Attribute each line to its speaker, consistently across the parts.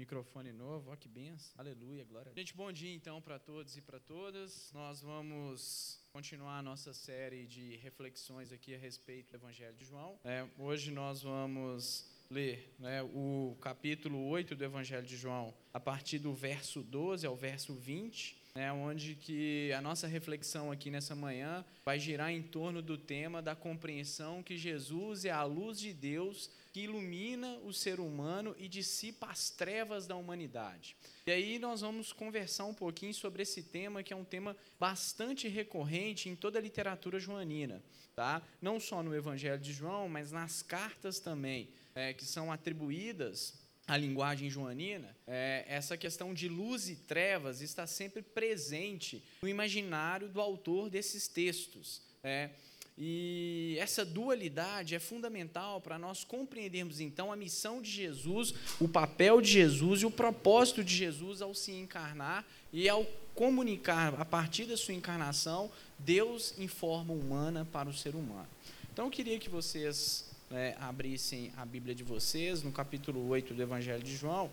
Speaker 1: Microfone novo, ó que benção. Aleluia, glória. Gente, bom dia então para todos e para todas. Nós vamos continuar a nossa série de reflexões aqui a respeito do Evangelho de João. É, hoje nós vamos ler né, o capítulo 8 do Evangelho de João, a partir do verso 12 ao verso 20 né, onde que a nossa reflexão aqui nessa manhã vai girar em torno do tema da compreensão que Jesus é a luz de Deus que ilumina o ser humano e dissipa as trevas da humanidade. E aí nós vamos conversar um pouquinho sobre esse tema, que é um tema bastante recorrente em toda a literatura joanina, tá? Não só no Evangelho de João, mas nas cartas também, é, que são atribuídas a linguagem joanina, é, essa questão de luz e trevas está sempre presente no imaginário do autor desses textos. É, e essa dualidade é fundamental para nós compreendermos então a missão de Jesus, o papel de Jesus e o propósito de Jesus ao se encarnar e ao comunicar a partir da sua encarnação Deus em forma humana para o ser humano. Então eu queria que vocês né, abrissem a Bíblia de vocês, no capítulo 8 do Evangelho de João,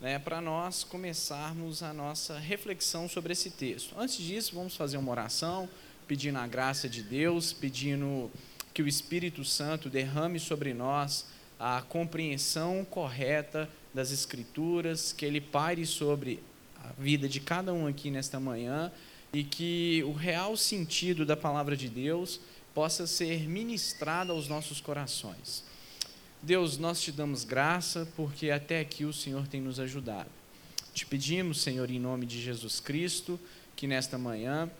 Speaker 1: né, para nós começarmos a nossa reflexão sobre esse texto. Antes disso, vamos fazer uma oração, pedindo a graça de Deus, pedindo que o Espírito Santo derrame sobre nós a compreensão correta das Escrituras, que ele pare sobre a vida de cada um aqui nesta manhã e que o real sentido da palavra de Deus possa ser ministrada aos nossos corações. Deus, nós te damos graça porque até aqui o Senhor tem nos ajudado. Te pedimos, Senhor, em nome de Jesus Cristo, que nesta manhã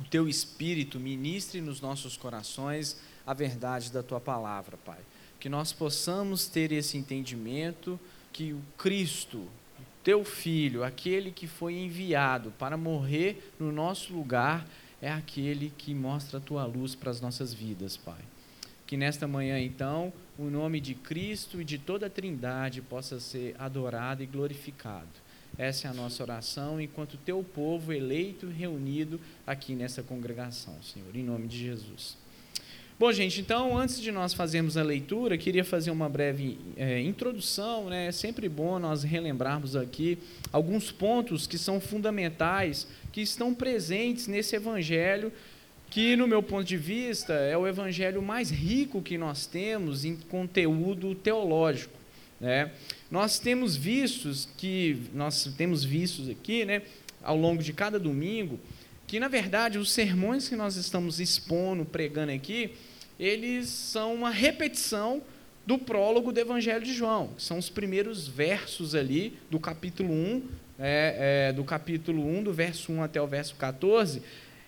Speaker 1: o teu Espírito ministre nos nossos corações a verdade da tua palavra, Pai. Que nós possamos ter esse entendimento que o Cristo, teu Filho, aquele que foi enviado para morrer no nosso lugar, é aquele que mostra a tua luz para as nossas vidas, Pai. Que nesta manhã, então, o nome de Cristo e de toda a Trindade possa ser adorado e glorificado. Essa é a nossa oração, enquanto teu povo eleito reunido aqui nessa congregação, Senhor, em nome de Jesus. Bom, gente, então, antes de nós fazermos a leitura, queria fazer uma breve é, introdução. Né? É sempre bom nós relembrarmos aqui alguns pontos que são fundamentais, que estão presentes nesse evangelho, que, no meu ponto de vista, é o evangelho mais rico que nós temos em conteúdo teológico. Né? Nós temos vistos que nós temos vistos aqui, né, ao longo de cada domingo, que na verdade os sermões que nós estamos expondo, pregando aqui, eles são uma repetição do prólogo do Evangelho de João, que são os primeiros versos ali do capítulo 1, é, é, do capítulo 1, do verso 1 até o verso 14.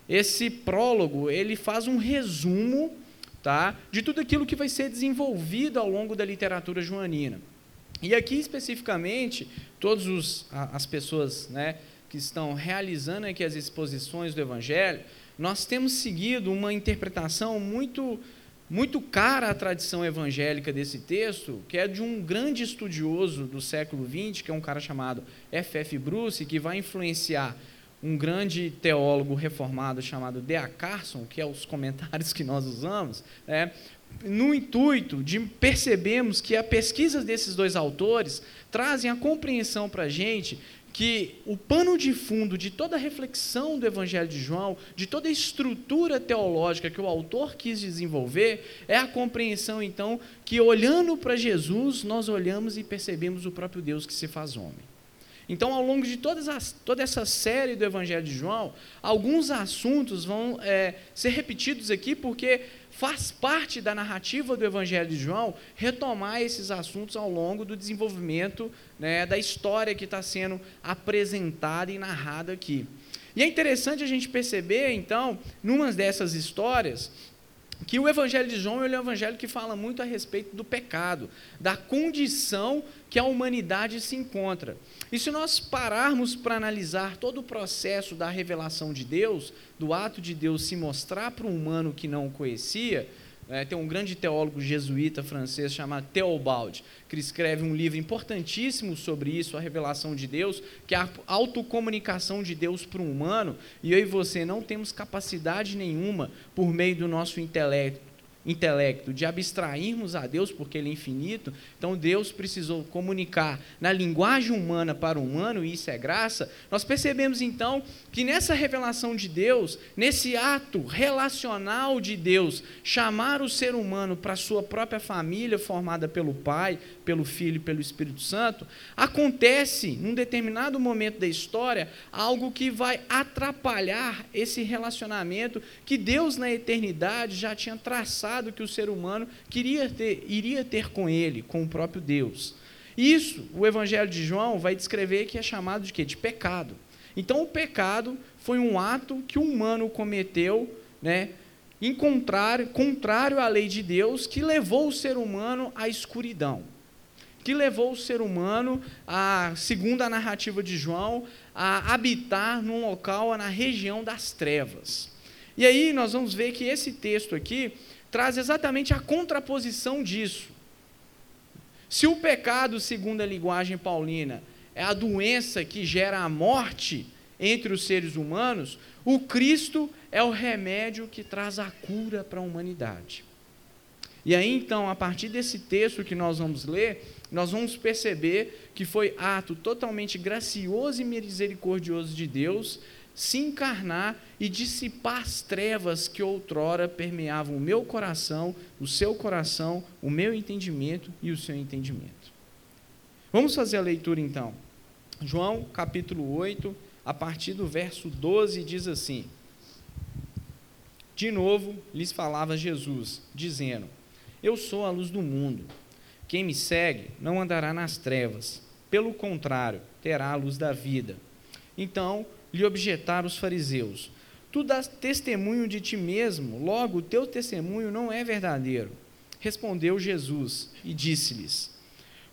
Speaker 1: Esse prólogo, ele faz um resumo tá, de tudo aquilo que vai ser desenvolvido ao longo da literatura joanina. E aqui, especificamente, todas as pessoas né, que estão realizando aqui as exposições do Evangelho, nós temos seguido uma interpretação muito muito cara à tradição evangélica desse texto, que é de um grande estudioso do século XX, que é um cara chamado F.F. Bruce, que vai influenciar um grande teólogo reformado chamado D.A. Carson, que é os comentários que nós usamos, é, no intuito de percebermos que a pesquisa desses dois autores trazem a compreensão para a gente que o pano de fundo de toda a reflexão do Evangelho de João, de toda a estrutura teológica que o autor quis desenvolver, é a compreensão, então, que olhando para Jesus, nós olhamos e percebemos o próprio Deus que se faz homem. Então, ao longo de todas as, toda essa série do Evangelho de João, alguns assuntos vão é, ser repetidos aqui, porque faz parte da narrativa do Evangelho de João retomar esses assuntos ao longo do desenvolvimento né, da história que está sendo apresentada e narrada aqui. E é interessante a gente perceber, então, numa dessas histórias, que o Evangelho de João é um evangelho que fala muito a respeito do pecado, da condição que a humanidade se encontra. E se nós pararmos para analisar todo o processo da revelação de Deus, do ato de Deus se mostrar para um humano que não o conhecia, é, tem um grande teólogo jesuíta francês chamado Theobald, que escreve um livro importantíssimo sobre isso, a revelação de Deus, que é a autocomunicação de Deus para um humano, e eu e você não temos capacidade nenhuma, por meio do nosso intelecto, intelecto, de abstrairmos a Deus porque Ele é infinito. Então Deus precisou comunicar na linguagem humana para o humano, e isso é graça. Nós percebemos então que nessa revelação de Deus, nesse ato relacional de Deus, chamar o ser humano para sua própria família formada pelo Pai, pelo Filho e pelo Espírito Santo, acontece num determinado momento da história algo que vai atrapalhar esse relacionamento que Deus na eternidade já tinha traçado que o ser humano queria ter, iria ter com ele, com o próprio Deus. Isso, o Evangelho de João vai descrever que é chamado de quê? De pecado. Então, o pecado foi um ato que o humano cometeu, né, contrário, contrário à lei de Deus, que levou o ser humano à escuridão, que levou o ser humano, a, segundo a narrativa de João, a habitar num local na região das trevas. E aí nós vamos ver que esse texto aqui traz exatamente a contraposição disso. Se o pecado, segundo a linguagem paulina, é a doença que gera a morte entre os seres humanos, o Cristo é o remédio que traz a cura para a humanidade. E aí, então, a partir desse texto que nós vamos ler, nós vamos perceber que foi ato totalmente gracioso e misericordioso de Deus se encarnar e dissipar as trevas que outrora permeavam o meu coração, o seu coração, o meu entendimento e o seu entendimento. Vamos fazer a leitura então. João capítulo 8, a partir do verso 12, diz assim: De novo lhes falava Jesus, dizendo: Eu sou a luz do mundo. Quem me segue não andará nas trevas, pelo contrário, terá a luz da vida. Então lhe objetaram os fariseus: Tu dás testemunho de ti mesmo, logo o teu testemunho não é verdadeiro. Respondeu Jesus e disse-lhes: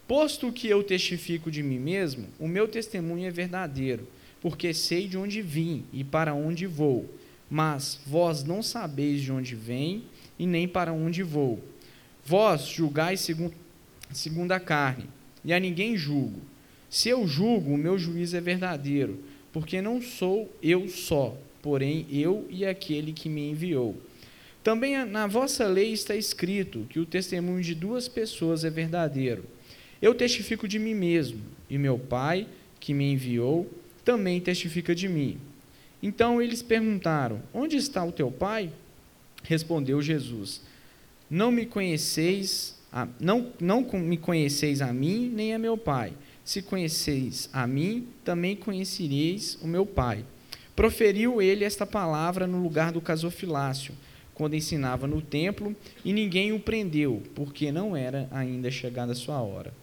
Speaker 1: Posto que eu testifico de mim mesmo, o meu testemunho é verdadeiro, porque sei de onde vim e para onde vou. Mas vós não sabeis de onde vem e nem para onde vou. Vós julgais segundo, segundo a carne, e a ninguém julgo. Se eu julgo, o meu juízo é verdadeiro, porque não sou eu só, porém eu e aquele que me enviou. Também na vossa lei está escrito que o testemunho de duas pessoas é verdadeiro. Eu testifico de mim mesmo, e meu Pai, que me enviou, também testifica de mim. Então eles perguntaram: Onde está o teu Pai? Respondeu Jesus: Não me conheceis, a, não, não me conheceis a mim, nem a meu Pai. Se conheceis a mim, também conhecereis o meu Pai. Proferiu ele esta palavra no lugar do casofilácio, quando ensinava no templo, e ninguém o prendeu, porque não era ainda chegada a sua hora.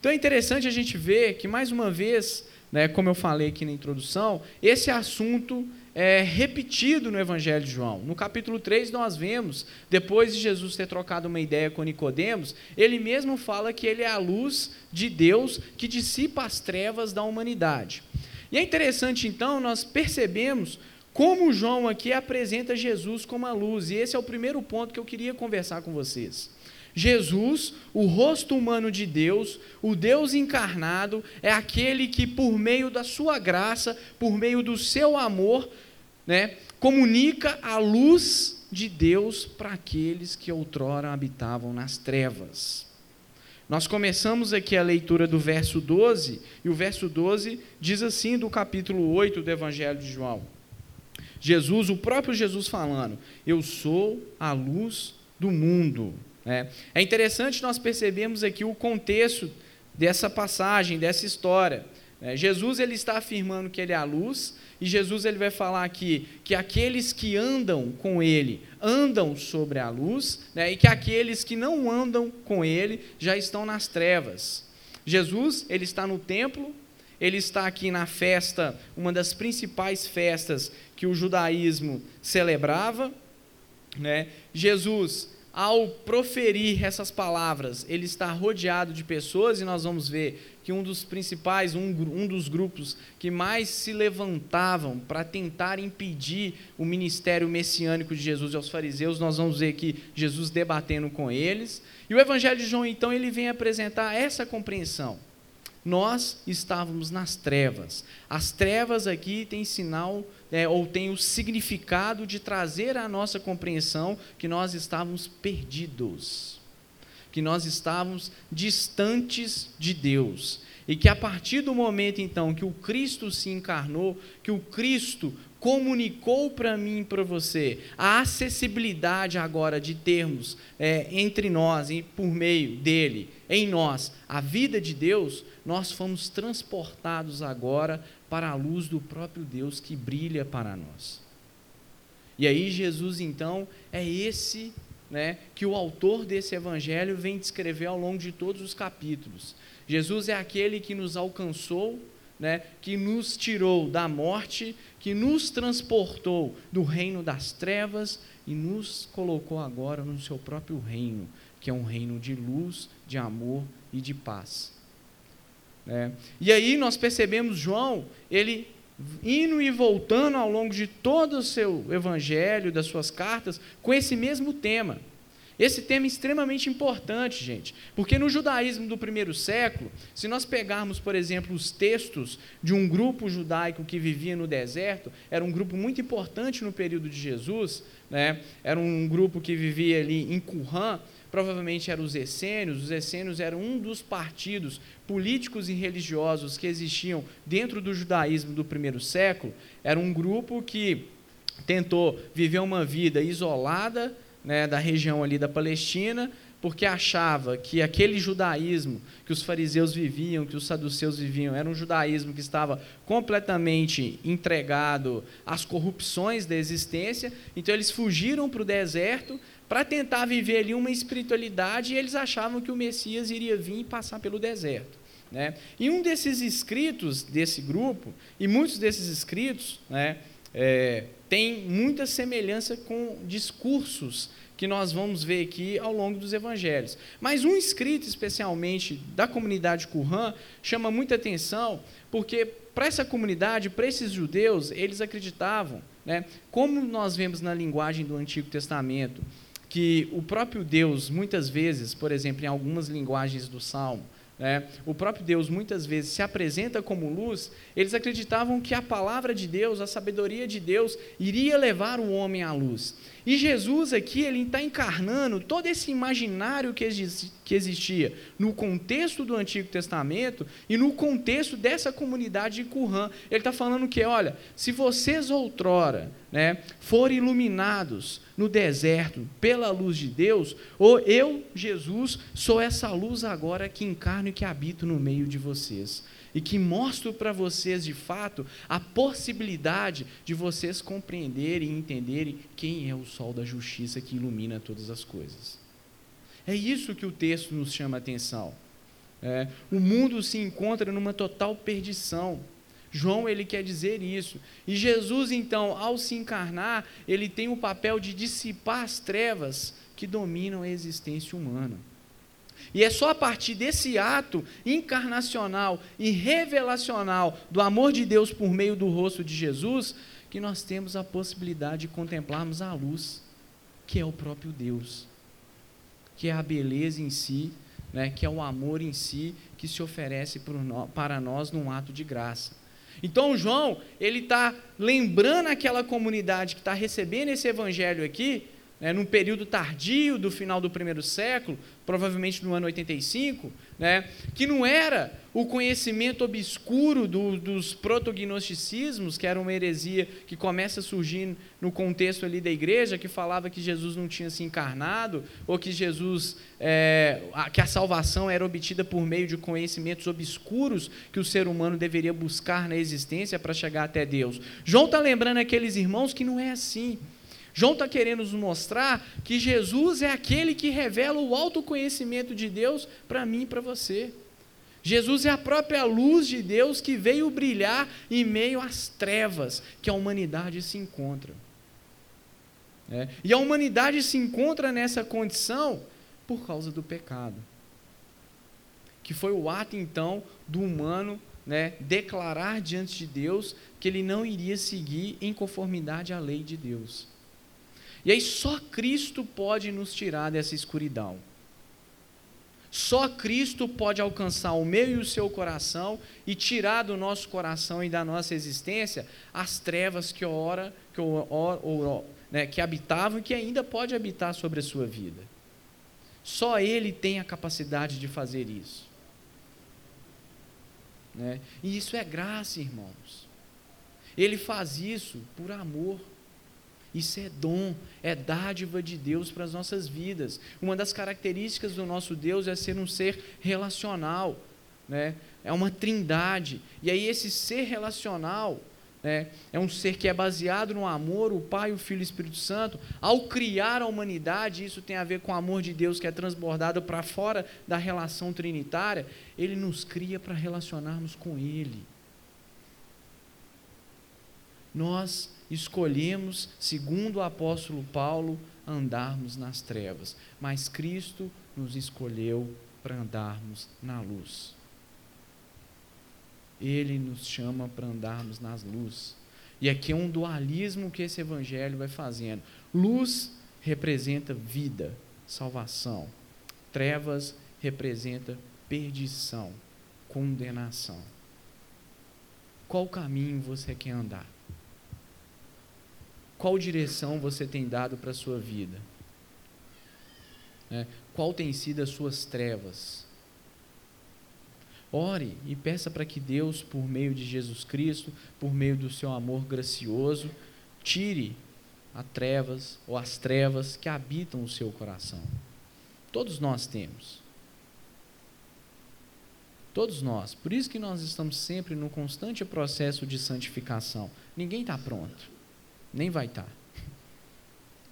Speaker 1: Então é interessante a gente ver que, mais uma vez, né, como eu falei aqui na introdução, esse assunto é repetido no Evangelho de João. No capítulo 3 nós vemos, depois de Jesus ter trocado uma ideia com Nicodemos, ele mesmo fala que ele é a luz de Deus que dissipa as trevas da humanidade. E é interessante então nós percebemos como João aqui apresenta Jesus como a luz, e esse é o primeiro ponto que eu queria conversar com vocês. Jesus, o rosto humano de Deus, o Deus encarnado, é aquele que, por meio da sua graça, por meio do seu amor, né, comunica a luz de Deus para aqueles que outrora habitavam nas trevas. Nós começamos aqui a leitura do verso 12, e o verso 12 diz assim do capítulo 8 do Evangelho de João. Jesus, o próprio Jesus falando: Eu sou a luz do mundo. É, é interessante nós percebermos aqui o contexto dessa passagem, dessa história. É, Jesus ele está afirmando que ele é a luz, e Jesus ele vai falar aqui que aqueles que andam com ele andam sobre a luz, né, e que aqueles que não andam com ele já estão nas trevas. Jesus ele está no templo, ele está aqui na festa, uma das principais festas que o judaísmo celebrava. Né? Jesus ao proferir essas palavras, ele está rodeado de pessoas, e nós vamos ver que um dos principais, um, um dos grupos que mais se levantavam para tentar impedir o ministério messiânico de Jesus aos fariseus, nós vamos ver aqui Jesus debatendo com eles. E o Evangelho de João, então, ele vem apresentar essa compreensão. nós estávamos nas trevas. As trevas aqui têm sinal, é, ou tem o significado de trazer à nossa compreensão que nós estávamos perdidos, que nós estávamos distantes de Deus. E que a partir do momento então que o Cristo se encarnou, que o Cristo comunicou para mim e para você a acessibilidade agora de termos é, entre nós e por meio dele, em nós, a vida de Deus, nós fomos transportados agora para a luz do próprio Deus que brilha para nós. E aí Jesus então é esse né, que o autor desse evangelho vem descrever ao longo de todos os capítulos. Jesus é aquele que nos alcançou, né, que nos tirou da morte, que nos transportou do reino das trevas e nos colocou agora no seu próprio reino, que é um reino de luz, de amor e de paz. É. E aí nós percebemos João, ele indo e voltando ao longo de todo o seu evangelho, das suas cartas, com esse mesmo tema. Esse tema é extremamente importante, gente, porque no judaísmo do primeiro século, se nós pegarmos, por exemplo, os textos de um grupo judaico que vivia no deserto, era um grupo muito importante no período de Jesus, né? era um grupo que vivia ali em Qumran, provavelmente eram os essênios, os essênios eram um dos partidos políticos e religiosos que existiam dentro do judaísmo do primeiro século, era um grupo que tentou viver uma vida isolada, né, da região ali da Palestina, porque achava que aquele judaísmo que os fariseus viviam, que os saduceus viviam, era um judaísmo que estava completamente entregado às corrupções da existência, então eles fugiram para o deserto para tentar viver ali uma espiritualidade e eles achavam que o Messias iria vir e passar pelo deserto. Né? E um desses escritos desse grupo, e muitos desses escritos, né, é, tem muita semelhança com discursos que nós vamos ver aqui ao longo dos evangelhos. Mas um escrito, especialmente da comunidade Qumran, chama muita atenção, porque para essa comunidade, para esses judeus, eles acreditavam, né, como nós vemos na linguagem do Antigo Testamento, que o próprio Deus, muitas vezes, por exemplo, em algumas linguagens do Salmo, né, o próprio Deus muitas vezes se apresenta como luz, eles acreditavam que a palavra de Deus, a sabedoria de Deus, iria levar o homem à luz. E Jesus aqui, ele está encarnando todo esse imaginário que, existia no contexto do Antigo Testamento e no contexto dessa comunidade de Qumran. Ele está falando que, olha, se vocês outrora né, forem iluminados no deserto pela luz de Deus, ou eu, Jesus, sou essa luz agora que encarno e que habito no meio de vocês e que mostro para vocês de fato a possibilidade de vocês compreenderem e entenderem quem é o sol da justiça que ilumina todas as coisas. É isso que o texto nos chama a atenção. É, o mundo se encontra numa total perdição. João ele quer dizer isso. E Jesus então, ao se encarnar, ele tem o papel de dissipar as trevas que dominam a existência humana. E é só a partir desse ato encarnacional e revelacional do amor de Deus por meio do rosto de Jesus que nós temos a possibilidade de contemplarmos a luz, que é o próprio Deus, que é a beleza em si, né, que é o amor em si que se oferece para nós num ato de graça. Então João, ele está lembrando aquela comunidade que está recebendo esse evangelho aqui, né, num período tardio do final do primeiro século, provavelmente no ano 85, né, que não era o conhecimento obscuro do, dos protognosticismos, que era uma heresia que começa a surgir no contexto ali da igreja, que falava que Jesus não tinha se encarnado, ou que Jesus, é, que a salvação era obtida por meio de conhecimentos obscuros que o ser humano deveria buscar na existência para chegar até Deus. João está lembrando aqueles irmãos que não é assim. João está querendo nos mostrar que Jesus é aquele que revela o autoconhecimento de Deus para mim e para você. Jesus é a própria luz de Deus que veio brilhar em meio às trevas que a humanidade se encontra. É. E a humanidade se encontra nessa condição por causa do pecado. Que foi o ato, então, do humano né, declarar diante de Deus que ele não iria seguir em conformidade à lei de Deus. E aí só Cristo pode nos tirar dessa escuridão. Só Cristo pode alcançar o meu e o seu coração e tirar do nosso coração e da nossa existência as trevas que ora, que, ora, né, que habitavam e que ainda pode habitar sobre a sua vida. Só Ele tem a capacidade de fazer isso. Né? E isso é graça, irmãos. Ele faz isso por amor. Isso é dom, é dádiva de Deus para as nossas vidas. Uma das características do nosso Deus é ser um ser relacional, né? é uma trindade. E aí, esse ser relacional né, é um ser que é baseado no amor, o Pai, o Filho e o Espírito Santo. Ao criar a humanidade, isso tem a ver com o amor de Deus que é transbordado para fora da relação trinitária. Ele nos cria para relacionarmos com Ele. Nós escolhemos, segundo o apóstolo Paulo, andarmos nas trevas, mas Cristo nos escolheu para andarmos na luz. Ele nos chama para andarmos nas luzes. E aqui é um dualismo que esse evangelho vai fazendo. Luz representa vida, salvação. Trevas representa perdição, condenação. Qual caminho você quer andar? Qual direção você tem dado para a sua vida? É, qual tem sido as suas trevas? Ore e peça para que Deus, por meio de Jesus Cristo, por meio do seu amor gracioso, tire as trevas ou as trevas que habitam o seu coração. Todos nós temos. Todos nós. Por isso que nós estamos sempre no constante processo de santificação. Ninguém está pronto nem vai estar.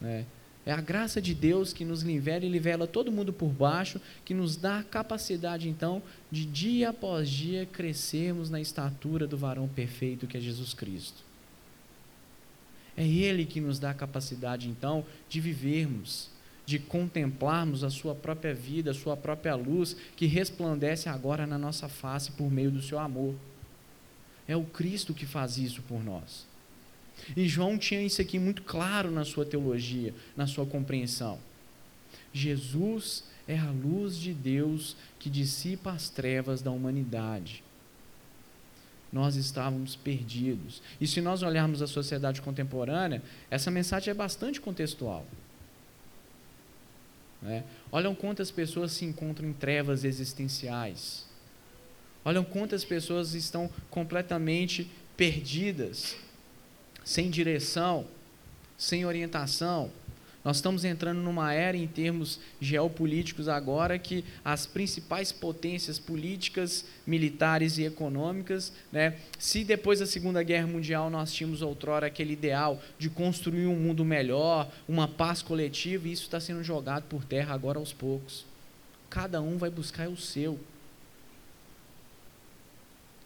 Speaker 1: É, é a graça de Deus que nos nivela e nivela todo mundo por baixo, que nos dá a capacidade, então, de dia após dia crescermos na estatura do varão perfeito que é Jesus Cristo. É Ele que nos dá a capacidade, então, de vivermos, de contemplarmos a Sua própria vida, a Sua própria luz, que resplandece agora na nossa face por meio do Seu amor. É o Cristo que faz isso por nós. E João tinha isso aqui muito claro na sua teologia, na sua compreensão. Jesus é a luz de Deus que dissipa as trevas da humanidade. Nós estávamos perdidos. E se nós olharmos a sociedade contemporânea, essa mensagem é bastante contextual. Né? Olham quantas pessoas se encontram em trevas existenciais. Olham quantas pessoas estão completamente perdidas sem direção, sem orientação. Nós estamos entrando numa era em termos geopolíticos agora que as principais potências políticas, militares e econômicas, né, se depois da Segunda Guerra Mundial nós tínhamos outrora aquele ideal de construir um mundo melhor, uma paz coletiva, isso está sendo jogado por terra agora aos poucos. Cada um vai buscar o seu.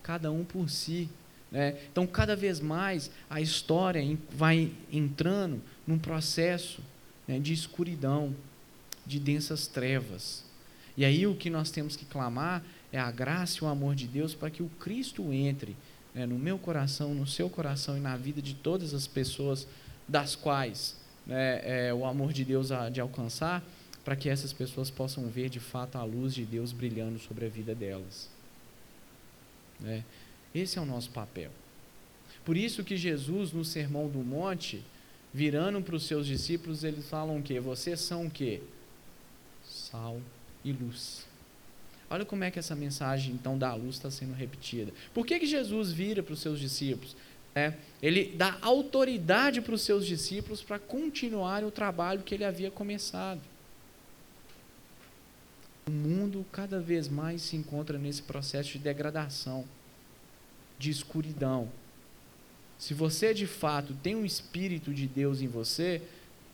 Speaker 1: Cada um por si. Né? Então, cada vez mais, a história vai entrando num processo né, de escuridão, de densas trevas. E aí o que nós temos que clamar é a graça e o amor de Deus para que o Cristo entre né, no meu coração, no seu coração e na vida de todas as pessoas das quais né, é, o amor de Deus há de alcançar, para que essas pessoas possam ver de fato a luz de Deus brilhando sobre a vida delas. Né? Esse é o nosso papel. Por isso que Jesus, no Sermão do Monte, virando para os seus discípulos, eles falam o quê? Vocês são o quê? Sal e luz. Olha como é que essa mensagem, então, da luz está sendo repetida. Por que, que Jesus vira para os seus discípulos? É, ele dá autoridade para os seus discípulos para continuarem o trabalho que ele havia começado. O mundo cada vez mais se encontra nesse processo de degradação de escuridão. Se você de fato tem um espírito de Deus em você,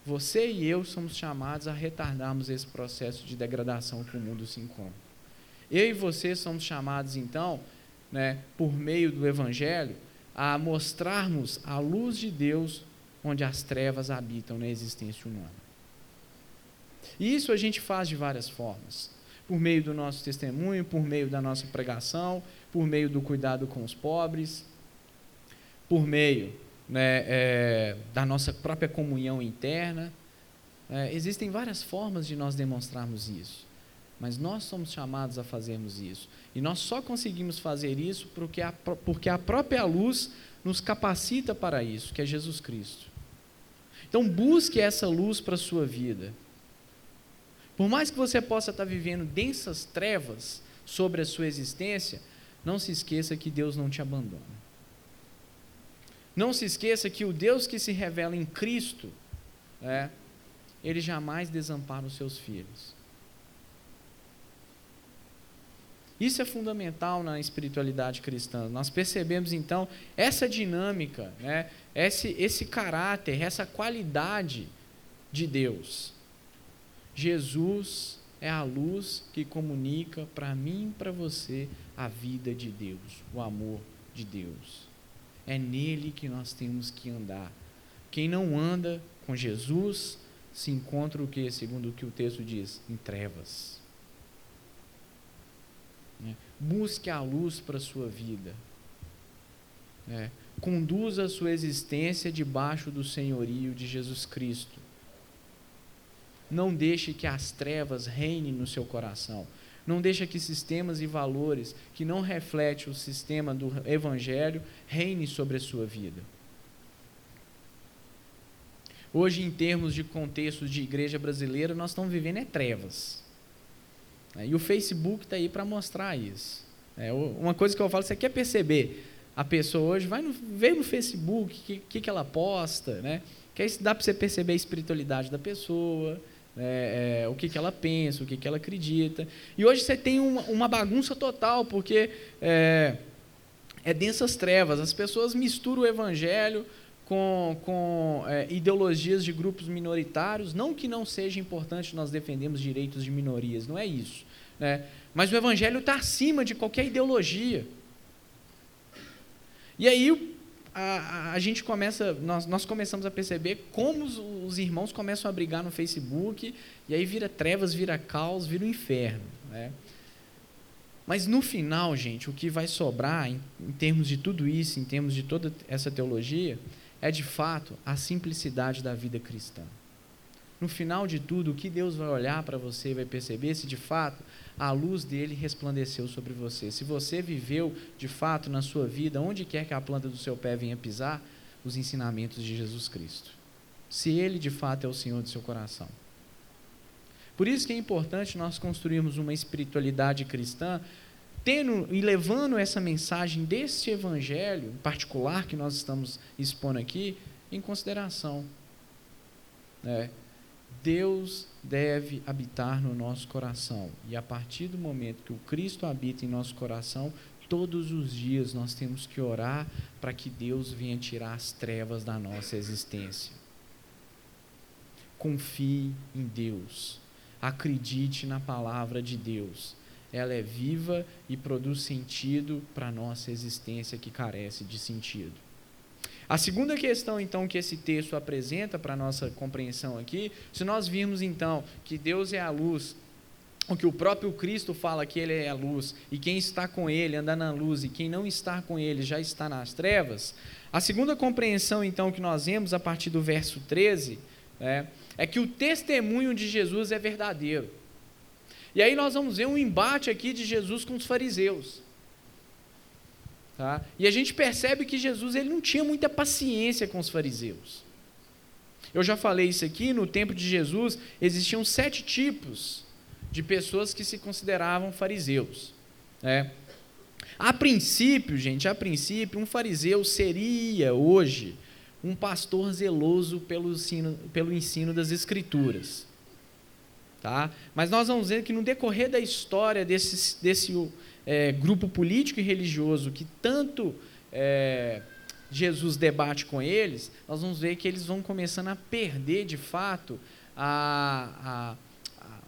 Speaker 1: você e eu somos chamados a retardarmos esse processo de degradação que o mundo se encontra. Eu e você somos chamados então, né, por meio do evangelho, a mostrarmos a luz de Deus onde as trevas habitam na existência humana. E isso a gente faz de várias formas. Por meio do nosso testemunho, por meio da nossa pregação, por meio do cuidado com os pobres, por meio né, é, da nossa própria comunhão interna. É, existem várias formas de nós demonstrarmos isso. Mas nós somos chamados a fazermos isso. E nós só conseguimos fazer isso porque a, porque a própria luz nos capacita para isso, que é Jesus Cristo. Então, busque essa luz para a sua vida. Por mais que você possa estar vivendo densas trevas sobre a sua existência, não se esqueça que Deus não te abandona. Não se esqueça que o Deus que se revela em Cristo, é, ele jamais desampara os seus filhos. Isso é fundamental na espiritualidade cristã. Nós percebemos então essa dinâmica, né, esse, esse caráter, essa qualidade de Deus. Jesus é a luz que comunica para mim e para você a vida de Deus, o amor de Deus. É nele que nós temos que andar. Quem não anda com Jesus se encontra o que, segundo o que o texto diz, em trevas. Né? Busque a luz para a sua vida. É. Conduza a sua existência debaixo do senhorio de Jesus Cristo. Não deixe que as trevas reinem no seu coração. Não deixe que sistemas e valores que não refletem o sistema do Evangelho reine sobre a sua vida. Hoje, em termos de contexto de igreja brasileira, nós estamos vivendo é trevas. É, e o Facebook está aí para mostrar isso. É, uma coisa que eu falo, você quer perceber a pessoa hoje, vai no, vê no Facebook o que, que, que, ela posta, né? que aí dá para você perceber a espiritualidade da pessoa, é, é, o que, que ela pensa, o que, que ela acredita. E hoje você tem uma, uma bagunça total, porque é, é densas trevas. As pessoas misturam o evangelho com, com é, ideologias de grupos minoritários. Não que não seja importante nós defendermos direitos de minorias, não é isso. Né? Mas o evangelho está acima de qualquer ideologia. E aí a, a, gente começa, nós, nós começamos a perceber como os, os, irmãos começam a brigar no Facebook, e aí vira trevas, vira caos, vira o um inferno. Né? Mas no final, gente, o que vai sobrar em, em termos de tudo isso, em termos de toda essa teologia, é de fato a simplicidade da vida cristã. No final de tudo, o que Deus vai olhar para você e vai perceber se de fato a luz dele resplandeceu sobre você. Se você viveu de fato na sua vida, onde quer que a planta do seu pé venha pisar, os ensinamentos de Jesus Cristo. Se ele de fato é o Senhor do seu coração. Por isso que é importante nós construirmos uma espiritualidade cristã, tendo e levando essa mensagem desse evangelho particular que nós estamos expondo aqui em consideração. É, Deus deve habitar no nosso coração. E a partir do momento que o Cristo habita em nosso coração, todos os dias nós temos que orar para que Deus venha tirar as trevas da nossa existência. Confie em Deus. Acredite na palavra de Deus. Ela é viva e produz sentido para a nossa existência que carece de sentido. A segunda questão, então, que esse texto apresenta para a nossa compreensão aqui, se nós virmos, então, que Deus é a luz, o que o próprio Cristo fala que Ele é a luz, e quem está com Ele anda na luz, e quem não está com Ele já está nas trevas, a segunda compreensão, então, que nós vemos a partir do verso 13, é, é que o testemunho de Jesus é verdadeiro. E aí nós vamos ver um embate aqui de Jesus com os fariseus. Tá? E a gente percebe que Jesus ele não tinha muita paciência com os fariseus. Eu já falei isso aqui, no tempo de Jesus existiam sete tipos de pessoas que se consideravam fariseus. Né? A princípio, gente, a princípio, um fariseu seria hoje um pastor zeloso pelo ensino, pelo ensino das Escrituras. Tá? Mas nós vamos ver que no decorrer da história desse, desse é, grupo político e religioso que tanto é, Jesus debate com eles, nós vamos ver que eles vão começando a perder de fato a, a, a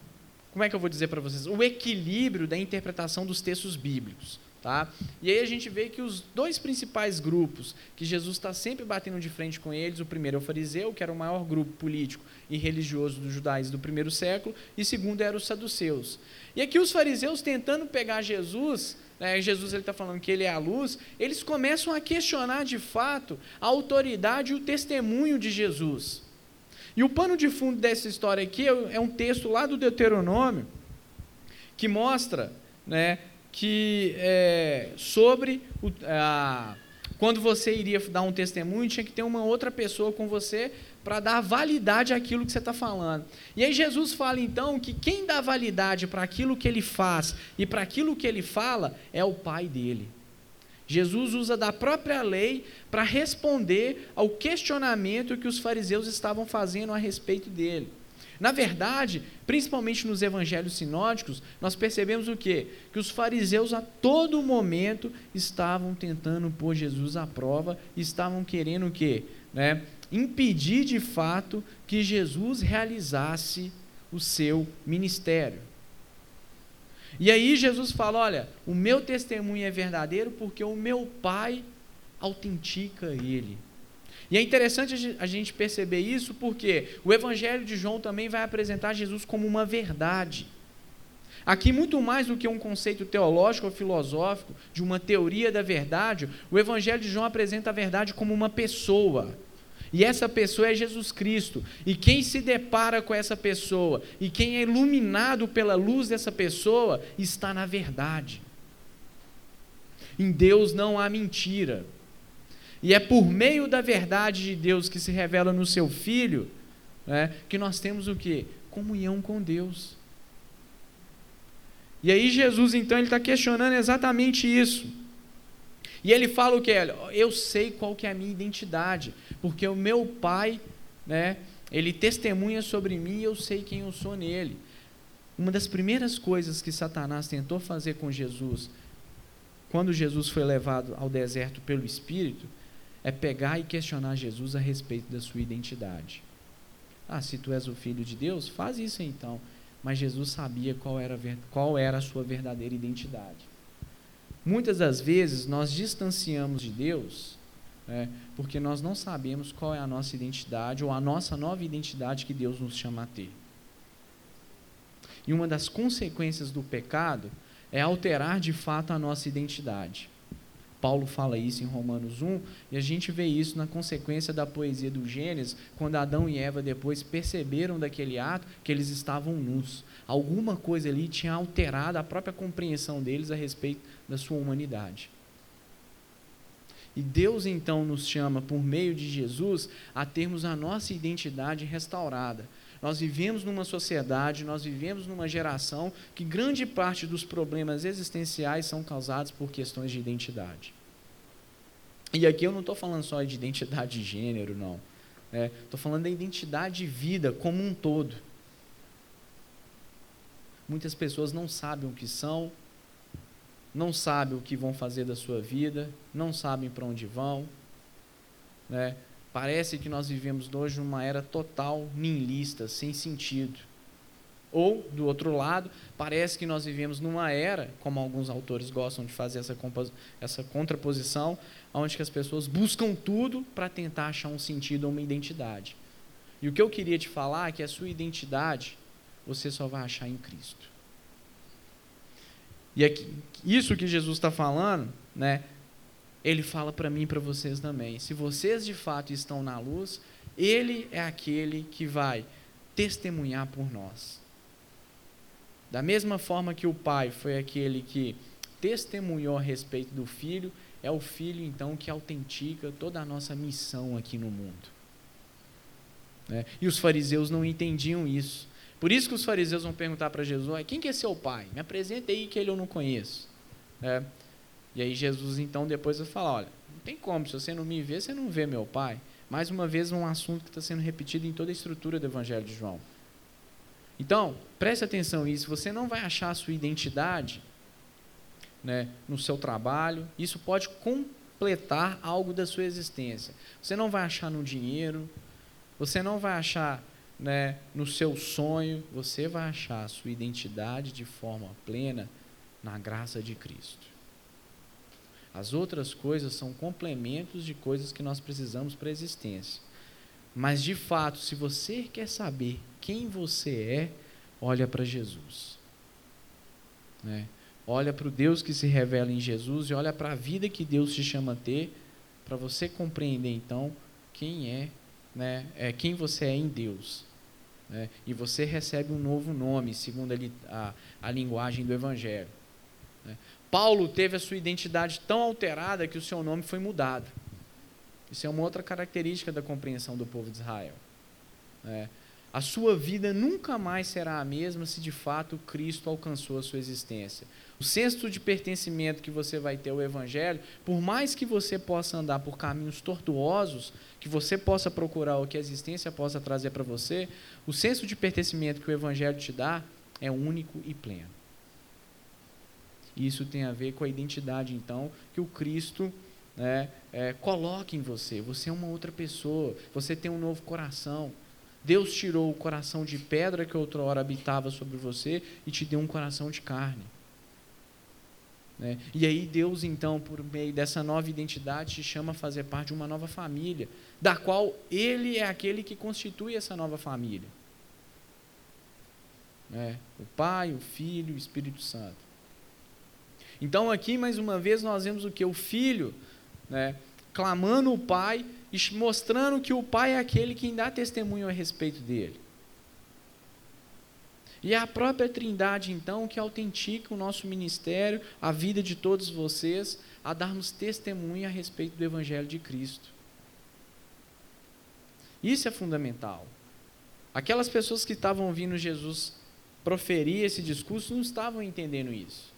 Speaker 1: como é que eu vou dizer para vocês? O equilíbrio da interpretação dos textos bíblicos. Tá? E aí a gente vê que os dois principais grupos que Jesus está sempre batendo de frente com eles, o primeiro é o fariseu, que era o maior grupo político e religioso dos judaísmos do primeiro século, e segundo era os saduceus. E aqui os fariseus tentando pegar Jesus, né, Jesus está falando que ele é a luz, eles começam a questionar de fato a autoridade e o testemunho de Jesus. E o pano de fundo dessa história aqui é, é um texto lá do Deuteronômio, que mostra né, que é, sobre o, a, quando você iria dar um testemunho, tinha que ter uma outra pessoa com você para dar validade àquilo que você está falando. E aí Jesus fala então que quem dá validade para aquilo que ele faz e para aquilo que ele fala é o Pai dele. Jesus usa da própria lei para responder ao questionamento que os fariseus estavam fazendo a respeito dele. Na verdade, principalmente nos evangelhos sinóticos, nós percebemos o quê? Que os fariseus a todo momento estavam tentando pôr Jesus à prova, estavam querendo o quê? Né? Impedir de fato que Jesus realizasse o seu ministério. E aí Jesus fala: olha, o meu testemunho é verdadeiro porque o meu Pai autentica ele. E é interessante a gente perceber isso porque o Evangelho de João também vai apresentar Jesus como uma verdade. Aqui, muito mais do que um conceito teológico ou filosófico, de uma teoria da verdade, o Evangelho de João apresenta a verdade como uma pessoa. E essa pessoa é Jesus Cristo. E quem se depara com essa pessoa e quem é iluminado pela luz dessa pessoa está na verdade. Em Deus não há mentira. E é por meio da verdade de Deus que se revela no seu Filho né, que nós temos o que? Comunhão com Deus. E aí Jesus então ele está questionando exatamente isso. E ele fala o que? Eu sei qual que é a minha identidade, porque o meu Pai, né, ele testemunha sobre mim e eu sei quem eu sou nele. Uma das primeiras coisas que Satanás tentou fazer com Jesus, quando Jesus foi levado ao deserto pelo Espírito, é pegar e questionar Jesus a respeito da sua identidade. Ah, se tu és o filho de Deus, faz isso então. Mas Jesus sabia qual era, qual era a sua verdadeira identidade. Muitas das vezes nós distanciamos de Deus né, porque nós não sabemos qual é a nossa identidade ou a nossa nova identidade que Deus nos chama a ter. E uma das consequências do pecado é alterar de fato a nossa identidade. Paulo fala isso em Romanos 1, e a gente vê isso na consequência da poesia do Gênesis, quando Adão e Eva depois perceberam daquele ato que eles estavam nus. Alguma coisa ali tinha alterado a própria compreensão deles a respeito da sua humanidade. E Deus então nos chama, por meio de Jesus, a termos a nossa identidade restaurada. Nós vivemos numa sociedade, nós vivemos numa geração que grande parte dos problemas existenciais são causados por questões de identidade. E aqui eu não estou falando só de identidade de gênero, não. Estou é, falando da identidade de vida como um todo. Muitas pessoas não sabem o que são, não sabem o que vão fazer da sua vida, não sabem para onde vão. Né? Parece que nós vivemos hoje numa era total nihilista, sem sentido. Ou, do outro lado, parece que nós vivemos numa era, como alguns autores gostam de fazer essa, essa contraposição, onde as pessoas buscam tudo para tentar achar um sentido ou uma identidade. E o que eu queria te falar é que a sua identidade você só vai achar em Cristo. E aqui, isso que Jesus está falando, né, ele fala para mim e para vocês também. Se vocês de fato estão na luz, ele é aquele que vai testemunhar por nós. Da mesma forma que o Pai foi aquele que testemunhou a respeito do Filho, é o Filho então que autentica toda a nossa missão aqui no mundo. Né? E os fariseus não entendiam isso. Por isso que os fariseus vão perguntar para Jesus: quem que é seu pai? Me apresenta aí que ele eu não conheço. É. E aí Jesus então depois vai falar: olha, não tem como, se você não me vê, você não vê meu pai. Mais uma vez, um assunto que está sendo repetido em toda a estrutura do Evangelho de João. Então, preste atenção nisso. Você não vai achar a sua identidade né, no seu trabalho. Isso pode completar algo da sua existência. Você não vai achar no dinheiro. Você não vai achar né, no seu sonho. Você vai achar a sua identidade de forma plena na graça de Cristo. As outras coisas são complementos de coisas que nós precisamos para a existência. Mas, de fato, se você quer saber quem você é, olha para Jesus. Né? Olha para o Deus que se revela em Jesus e olha para a vida que Deus te chama a ter, para você compreender então quem é, né, é quem você é em Deus. Né? E você recebe um novo nome, segundo a, a, a linguagem do Evangelho. Paulo teve a sua identidade tão alterada que o seu nome foi mudado. Isso é uma outra característica da compreensão do povo de Israel. Né? A sua vida nunca mais será a mesma se de fato Cristo alcançou a sua existência. O senso de pertencimento que você vai ter ao Evangelho, por mais que você possa andar por caminhos tortuosos, que você possa procurar o que a existência possa trazer para você, o senso de pertencimento que o Evangelho te dá é único e pleno. E isso tem a ver com a identidade, então, que o Cristo né, é, coloca em você. Você é uma outra pessoa, você tem um novo coração. Deus tirou o coração de pedra que outrora habitava sobre você e te deu um coração de carne. Né? E aí Deus, então, por meio dessa nova identidade, te chama a fazer parte de uma nova família, da qual Ele é aquele que constitui essa nova família. Né? O Pai, o Filho o Espírito Santo. Então aqui, mais uma vez, nós vemos o que? O Filho né, clamando o Pai e mostrando que o Pai é aquele quem dá testemunho a respeito dele. E é a própria Trindade, então, que autentica o nosso ministério, a vida de todos vocês, a darmos testemunho a respeito do Evangelho de Cristo. Isso é fundamental. Aquelas pessoas que estavam ouvindo Jesus proferir esse discurso não estavam entendendo isso.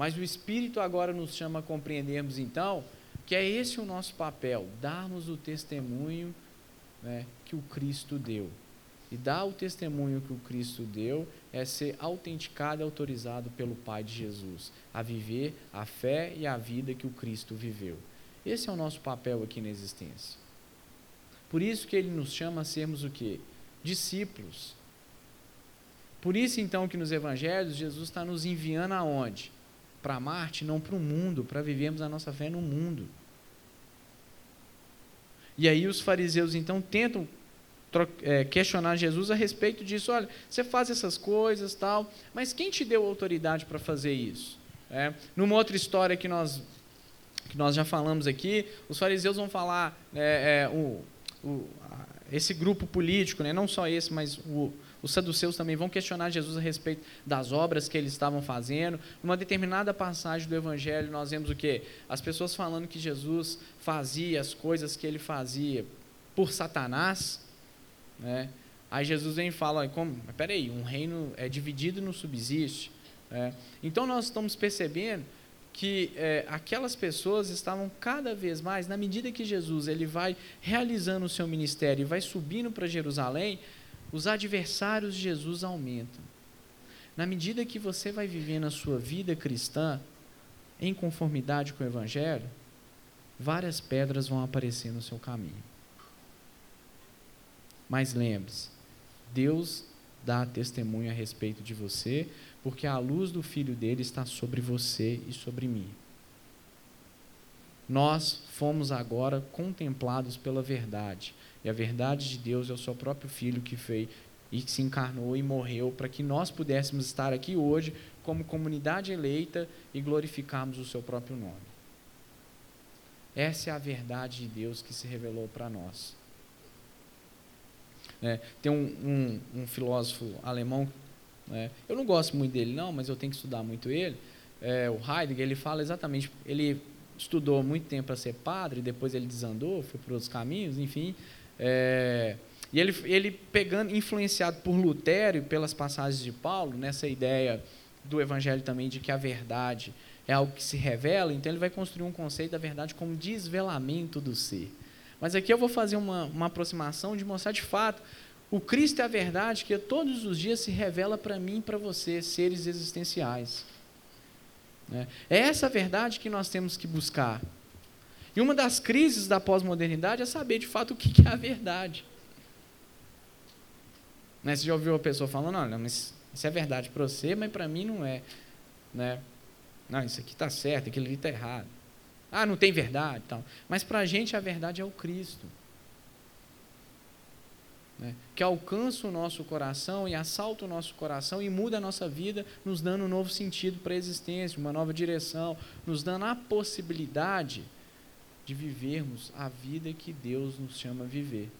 Speaker 1: Mas o Espírito agora nos chama a compreendermos, então, que é esse o nosso papel, darmos o testemunho né, que o Cristo deu. E dar o testemunho que o Cristo deu é ser autenticado e autorizado pelo Pai de Jesus, a viver a fé e a vida que o Cristo viveu. Esse é o nosso papel aqui na existência. Por isso que ele nos chama a sermos o quê? Discípulos. Por isso então que nos evangelhos Jesus está nos enviando aonde? Para Marte, não para o mundo, para vivermos a nossa fé no mundo. E aí os fariseus então tentam é, questionar Jesus a respeito disso. Olha, você faz essas coisas, tal, mas quem te deu autoridade para fazer isso? É, numa outra história que nós que nós já falamos aqui, os fariseus vão falar é, é o, o, esse grupo político, né, não só esse, mas o, os saduceus também vão questionar Jesus a respeito das obras que eles estavam fazendo. Numa determinada passagem do Evangelho, nós vemos o quê? As pessoas falando que Jesus fazia as coisas que ele fazia por Satanás. Né? Aí Jesus vem e fala: como? Mas peraí, um reino é dividido no subsiste. É. Então nós estamos percebendo que é, aquelas pessoas estavam cada vez mais, na medida que Jesus ele vai realizando o seu ministério e vai subindo para Jerusalém, os adversários de Jesus aumentam. Na medida que você vai vivendo a sua vida cristã em conformidade com o Evangelho, várias pedras vão aparecer no seu caminho. Mas lembre-se, Deus dá testemunho a respeito de você, porque a luz do Filho dele está sobre você e sobre mim. Nós fomos agora contemplados pela verdade. E a verdade de Deus é o seu próprio Filho que fez e que se encarnou e morreu para que nós pudéssemos estar aqui hoje como comunidade eleita e glorificarmos o seu próprio nome. Essa é a verdade de Deus que se revelou para nós. É, tem um, um, um, filósofo alemão, é, eu não gosto muito dele não, mas eu tenho que estudar muito ele, é, o Heidegger, ele fala exatamente, ele estudou muito tempo para ser padre, depois ele desandou, foi por outros caminhos, enfim, é, e ele, ele pegando, influenciado por Lutero e pelas passagens de Paulo, nessa ideia do evangelho também de que a verdade é algo que se revela, então ele vai construir um conceito da verdade como desvelamento do ser. Mas aqui eu vou fazer uma, uma aproximação de mostrar de fato o Cristo é a verdade que todos os dias se revela para mim e para você, seres existenciais. Né? É essa verdade que nós temos que buscar. E uma das crises da pós-modernidade é saber de fato o que é a verdade. Né? Você já ouviu a pessoa falando, olha, mas isso é verdade para você, mas para mim não é. Né? Não, isso aqui está certo, aquilo ali está errado. Ah, não tem verdade. Tal. Mas para a gente a verdade é o Cristo. Né? Que alcança o nosso coração e assalta o nosso coração e muda a nossa vida, nos dando um novo sentido para a existência, uma nova direção, nos dando a possibilidade de vivermos a vida que Deus nos chama a viver.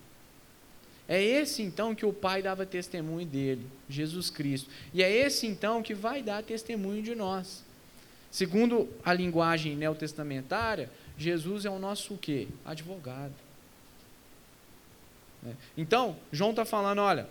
Speaker 1: É esse então que o Pai dava testemunho dele, Jesus Cristo. E é esse então que vai dar testemunho de nós. Segundo a linguagem neotestamentária, Jesus é o nosso o quê? Advogado. É. Então, João está falando, olha,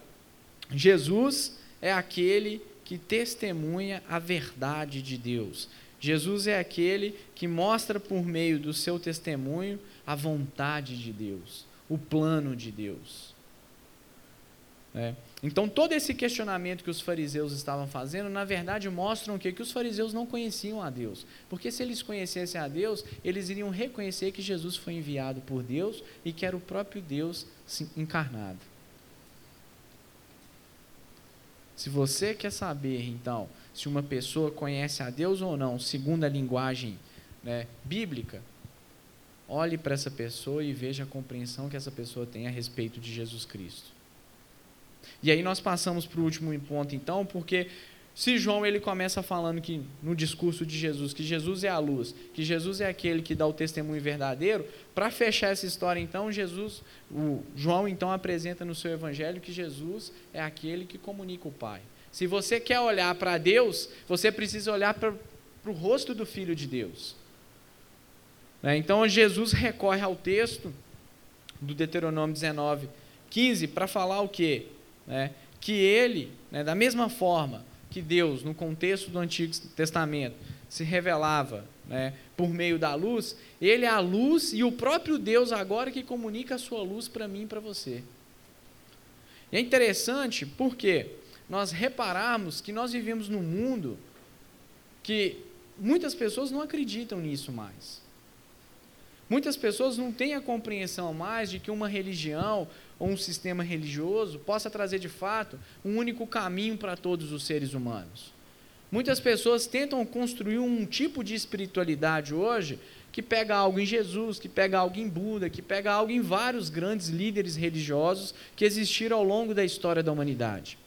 Speaker 1: Jesus é aquele que testemunha a verdade de Deus. Jesus é aquele que mostra por meio do seu testemunho a vontade de Deus, o plano de Deus. É. Então, todo esse questionamento que os fariseus estavam fazendo, na verdade, mostram que, que os fariseus não conheciam a Deus. Porque se eles conhecessem a Deus, eles iriam reconhecer que Jesus foi enviado por Deus e que era o próprio Deus encarnado. Se você quer saber, então, se uma pessoa conhece a Deus ou não, segundo a linguagem né, bíblica, olhe para essa pessoa e veja a compreensão que essa pessoa tem a respeito de Jesus Cristo. E aí nós passamos para o último ponto, então, porque se João ele começa falando que no discurso de Jesus que Jesus é a luz, que Jesus é aquele que dá o testemunho verdadeiro, para fechar essa história então, Jesus, o João então apresenta no seu evangelho que Jesus é aquele que comunica o Pai. Se você quer olhar para Deus, você precisa olhar para o rosto do Filho de Deus. Né? Então Jesus recorre ao texto do Deuteronômio 19, 15 para falar o quê? Né, que ele, né, da mesma forma que Deus, no contexto do Antigo Testamento, se revelava né, por meio da luz, ele é a luz e o próprio Deus agora que comunica a sua luz para mim e para você. E é interessante porque nós repararmos que nós vivemos num mundo que muitas pessoas não acreditam nisso mais. Muitas pessoas não têm a compreensão mais de que uma religião ou um sistema religioso possa trazer de fato um único caminho para todos os seres humanos. Muitas pessoas tentam construir um tipo de espiritualidade hoje que pega algo em Jesus, que pega algo em Buda, que pega algo em vários grandes líderes religiosos que existiram ao longo da história da humanidade.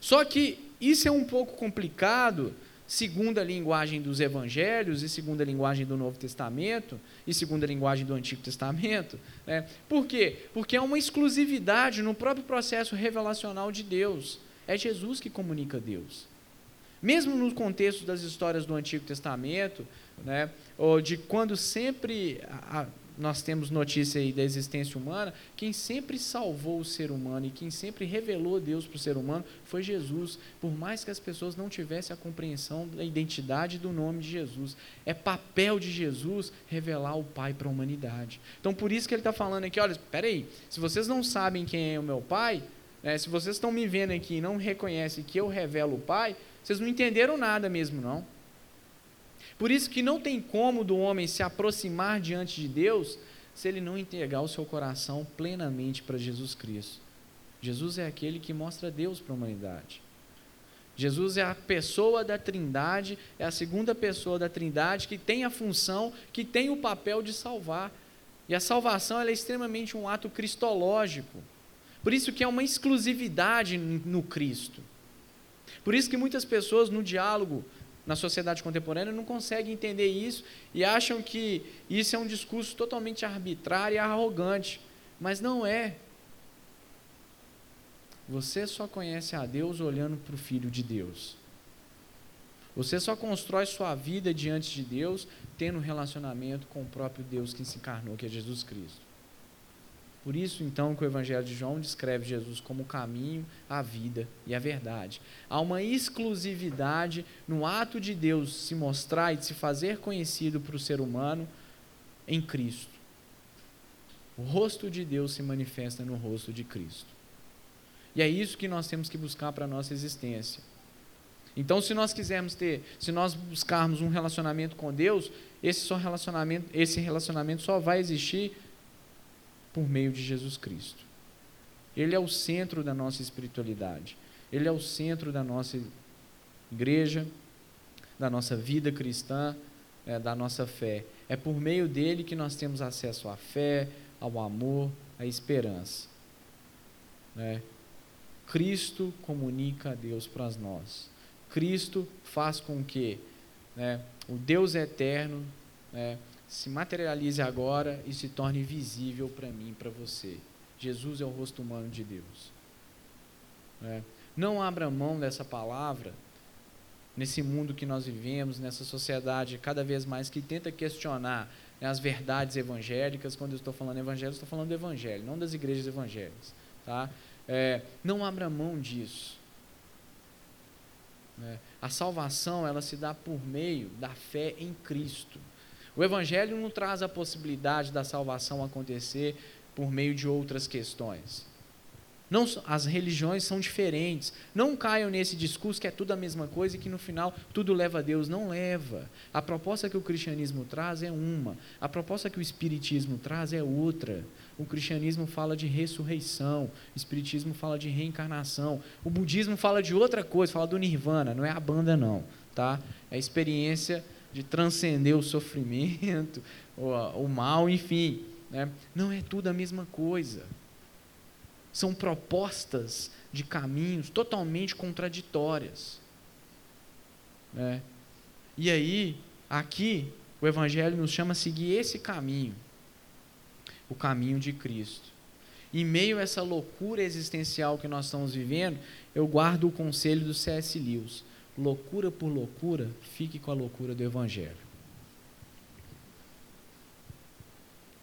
Speaker 1: Só que isso é um pouco complicado segundo a linguagem dos evangelhos e segundo a linguagem do Novo Testamento e segundo a linguagem do Antigo Testamento. Né? Por quê? Porque é uma exclusividade no próprio processo revelacional de Deus. É Jesus que comunica Deus. Mesmo no contexto das histórias do Antigo Testamento, né, ou de quando sempre a, nós temos notícia aí da existência humana, quem sempre salvou o ser humano e quem sempre revelou Deus para o ser humano foi Jesus, por mais que as pessoas não tivessem a compreensão da identidade do nome de Jesus. É papel de Jesus revelar o Pai para a humanidade. Então, por isso que ele está falando aqui: olha, espera aí, se vocês não sabem quem é o meu Pai, né, se vocês estão me vendo aqui e não reconhecem que eu revelo o Pai, vocês não entenderam nada mesmo, não. Por isso que não tem como do homem se aproximar diante de Deus se ele não entregar o seu coração plenamente para Jesus Cristo. Jesus é aquele que mostra Deus para a humanidade. Jesus é a pessoa da Trindade, é a segunda pessoa da Trindade que tem a função, que tem o papel de salvar. E a salvação é extremamente um ato cristológico. Por isso que é uma exclusividade no Cristo. Por isso que muitas pessoas no diálogo na sociedade contemporânea não conseguem entender isso e acham que isso é um discurso totalmente arbitrário e arrogante. Mas não é. Você só conhece a Deus olhando para o Filho de Deus. Você só constrói sua vida diante de Deus tendo um relacionamento com o próprio Deus que se encarnou, que é Jesus Cristo. Por isso, então, que o Evangelho de João descreve Jesus como o caminho, a vida e a verdade. Há uma exclusividade no ato de Deus se mostrar e de se fazer conhecido para o ser humano em Cristo. O rosto de Deus se manifesta no rosto de Cristo. E é isso que nós temos que buscar para a nossa existência. Então, se nós quisermos ter, se nós buscarmos um relacionamento com Deus, esse, só relacionamento, esse relacionamento só vai existir por meio de Jesus Cristo. Ele é o centro da nossa espiritualidade. Ele é o centro da nossa igreja, da nossa vida cristã, é, da nossa fé. É por meio dele que nós temos acesso à fé, ao amor, à esperança. Né? Cristo comunica a Deus para nós. Cristo faz com que né, o Deus eterno né, se materialize agora e se torne visível para mim para você. Jesus é o rosto humano de Deus. É. Não abra mão dessa palavra nesse mundo que nós vivemos, nessa sociedade cada vez mais que tenta questionar né, as verdades evangélicas. Quando eu estou falando evangelho, estou falando do evangelho, não das igrejas evangélicas. Tá? É, não abra mão disso. É, a salvação ela se dá por meio da fé em Cristo. O Evangelho não traz a possibilidade da salvação acontecer por meio de outras questões. Não, as religiões são diferentes. Não caiam nesse discurso que é tudo a mesma coisa e que no final tudo leva a Deus. Não leva. A proposta que o cristianismo traz é uma. A proposta que o espiritismo traz é outra. O cristianismo fala de ressurreição. O espiritismo fala de reencarnação. O budismo fala de outra coisa, fala do nirvana. Não é a banda, não. Tá? É a experiência de transcender o sofrimento, o, o mal, enfim. Né? Não é tudo a mesma coisa. São propostas de caminhos totalmente contraditórias. Né? E aí, aqui, o Evangelho nos chama a seguir esse caminho o caminho de Cristo. Em meio a essa loucura existencial que nós estamos vivendo, eu guardo o conselho do C.S. Lewis: loucura por loucura, fique com a loucura do Evangelho.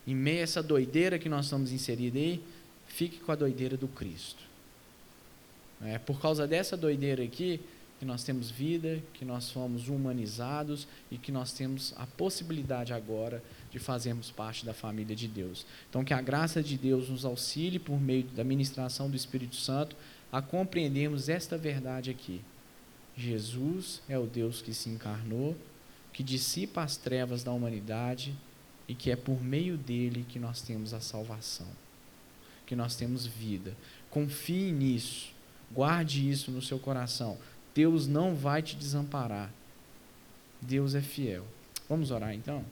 Speaker 1: Em meio a essa doideira que nós estamos inseridos aí, fique com a doideira do Cristo. É por causa dessa doideira aqui que nós temos vida, que nós somos humanizados e que nós temos a possibilidade agora de fazermos parte da família de Deus. Então, que a graça de Deus nos auxilie por meio da ministração do Espírito Santo a compreendermos esta verdade aqui. Jesus é o Deus que se encarnou, que dissipa as trevas da humanidade e que é por meio dele que nós temos a salvação, que nós temos vida. Confie nisso, guarde isso no seu coração. Deus não vai te desamparar. Deus é fiel. Vamos orar então?